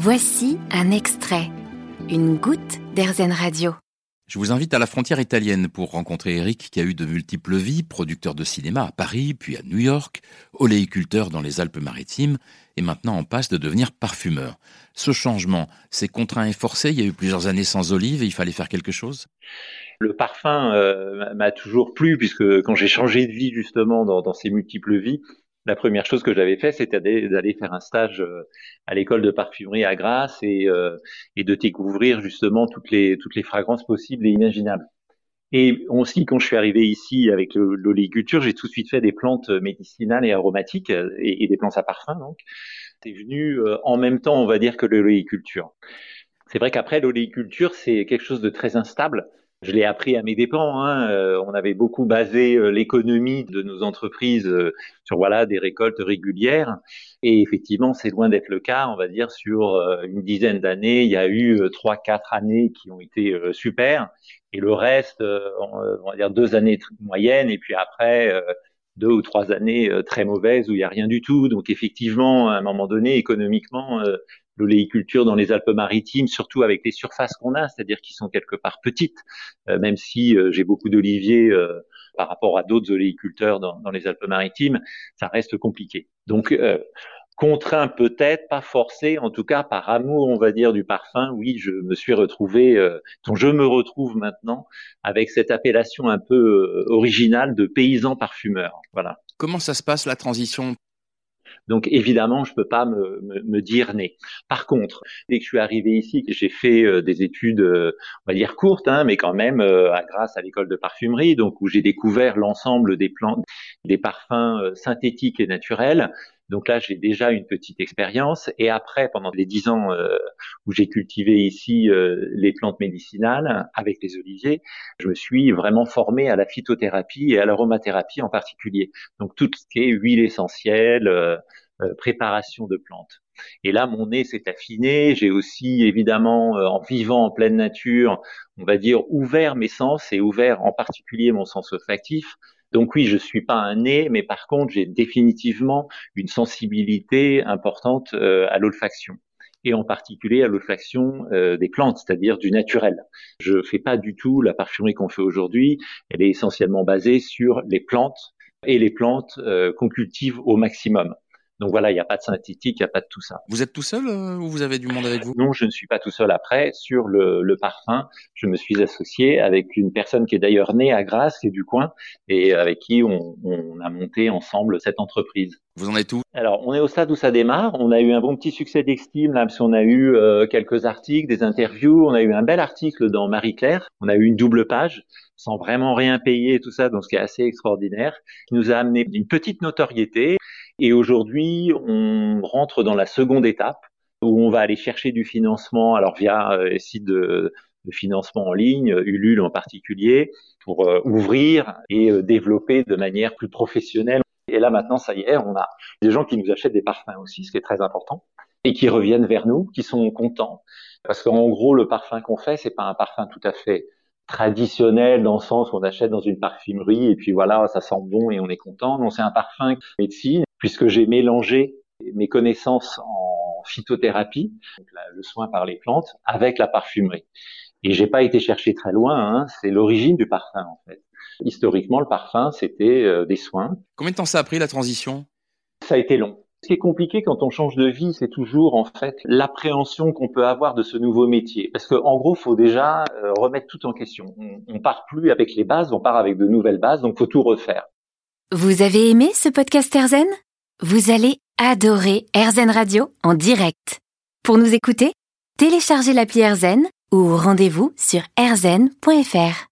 Voici un extrait, une goutte d'Airzen Radio. Je vous invite à la frontière italienne pour rencontrer Eric qui a eu de multiples vies, producteur de cinéma à Paris, puis à New York, oléiculteur dans les Alpes-Maritimes et maintenant en passe de devenir parfumeur. Ce changement, c'est contraint et forcé, il y a eu plusieurs années sans olive et il fallait faire quelque chose? Le parfum euh, m'a toujours plu puisque quand j'ai changé de vie justement dans, dans ces multiples vies, la première chose que j'avais fait, c'était d'aller faire un stage euh, à l'école de parfumerie à Grasse et, euh, et de découvrir justement toutes les, toutes les fragrances possibles et imaginables. Et aussi, quand je suis arrivé ici avec l'oléiculture, j'ai tout de suite fait des plantes médicinales et aromatiques et, et des plantes à parfum. Donc, c'est venu euh, en même temps, on va dire, que l'oléiculture. C'est vrai qu'après, l'oléiculture, c'est quelque chose de très instable. Je l'ai appris à mes dépens. Hein. Euh, on avait beaucoup basé euh, l'économie de nos entreprises euh, sur voilà des récoltes régulières. Et effectivement, c'est loin d'être le cas. On va dire sur une dizaine d'années, il y a eu trois, quatre années qui ont été super, et le reste, on va dire deux années moyennes, et puis après deux ou trois années très mauvaises où il y a rien du tout. Donc effectivement, à un moment donné, économiquement, l'oléiculture dans les Alpes-Maritimes, surtout avec les surfaces qu'on a, c'est-à-dire qui sont quelque part petites, euh, même si euh, j'ai beaucoup d'oliviers euh, par rapport à d'autres oléiculteurs dans, dans les Alpes-Maritimes, ça reste compliqué. Donc contraint peut-être, pas forcé, en tout cas par amour, on va dire, du parfum, oui, je me suis retrouvé, dont je me retrouve maintenant avec cette appellation un peu originale de paysan parfumeur. Voilà. Comment ça se passe la transition? Donc évidemment, je peux pas me, me, me, dire né. Par contre, dès que je suis arrivé ici, j'ai fait euh, des études, euh, on va dire courtes, hein, mais quand même euh, grâce à l'école de parfumerie, donc où j'ai découvert l'ensemble des plantes, des parfums synthétiques et naturels. Donc là, j'ai déjà une petite expérience. Et après, pendant les dix ans où j'ai cultivé ici les plantes médicinales avec les oliviers, je me suis vraiment formé à la phytothérapie et à l'aromathérapie en particulier. Donc tout ce qui est huile essentielle, euh, préparation de plantes. Et là, mon nez s'est affiné. J'ai aussi, évidemment, euh, en vivant en pleine nature, on va dire, ouvert mes sens et ouvert en particulier mon sens olfactif. Donc oui, je suis pas un nez, mais par contre, j'ai définitivement une sensibilité importante euh, à l'olfaction et en particulier à l'olfaction des plantes, c'est-à-dire du naturel. Je fais pas du tout la parfumerie qu'on fait aujourd'hui. Elle est essentiellement basée sur les plantes et les plantes qu'on cultive au maximum. Donc voilà, il n'y a pas de synthétique, il n'y a pas de tout ça. Vous êtes tout seul euh, ou vous avez du monde avec vous? Non, je ne suis pas tout seul. Après, sur le, le, parfum, je me suis associé avec une personne qui est d'ailleurs née à Grasse, qui est du coin, et avec qui on, on a monté ensemble cette entreprise. Vous en êtes où? Alors, on est au stade où ça démarre. On a eu un bon petit succès d'estime, là, parce qu'on a eu euh, quelques articles, des interviews. On a eu un bel article dans Marie-Claire. On a eu une double page, sans vraiment rien payer et tout ça, donc ce qui est assez extraordinaire, qui nous a amené une petite notoriété. Et aujourd'hui, on rentre dans la seconde étape où on va aller chercher du financement, alors via euh, sites de, de, financement en ligne, Ulule en particulier, pour euh, ouvrir et euh, développer de manière plus professionnelle. Et là maintenant, ça y est, on a des gens qui nous achètent des parfums aussi, ce qui est très important, et qui reviennent vers nous, qui sont contents, parce qu'en gros, le parfum qu'on fait, c'est pas un parfum tout à fait traditionnel dans le sens où on achète dans une parfumerie et puis voilà, ça sent bon et on est content. Non, c'est un parfum médecine puisque j'ai mélangé mes connaissances en phytothérapie, le soin par les plantes, avec la parfumerie. Et j'ai pas été chercher très loin, hein, c'est l'origine du parfum en fait. Historiquement, le parfum, c'était euh, des soins. Combien de temps ça a pris la transition? Ça a été long. Ce qui est compliqué quand on change de vie, c'est toujours en fait l'appréhension qu'on peut avoir de ce nouveau métier. Parce qu'en gros, faut déjà euh, remettre tout en question. On, part plus avec les bases, on part avec de nouvelles bases, donc faut tout refaire. Vous avez aimé ce podcast Erzen? Vous allez adorer AirZen Radio en direct. Pour nous écouter, téléchargez l'appli AirZen ou rendez-vous sur airzen.fr.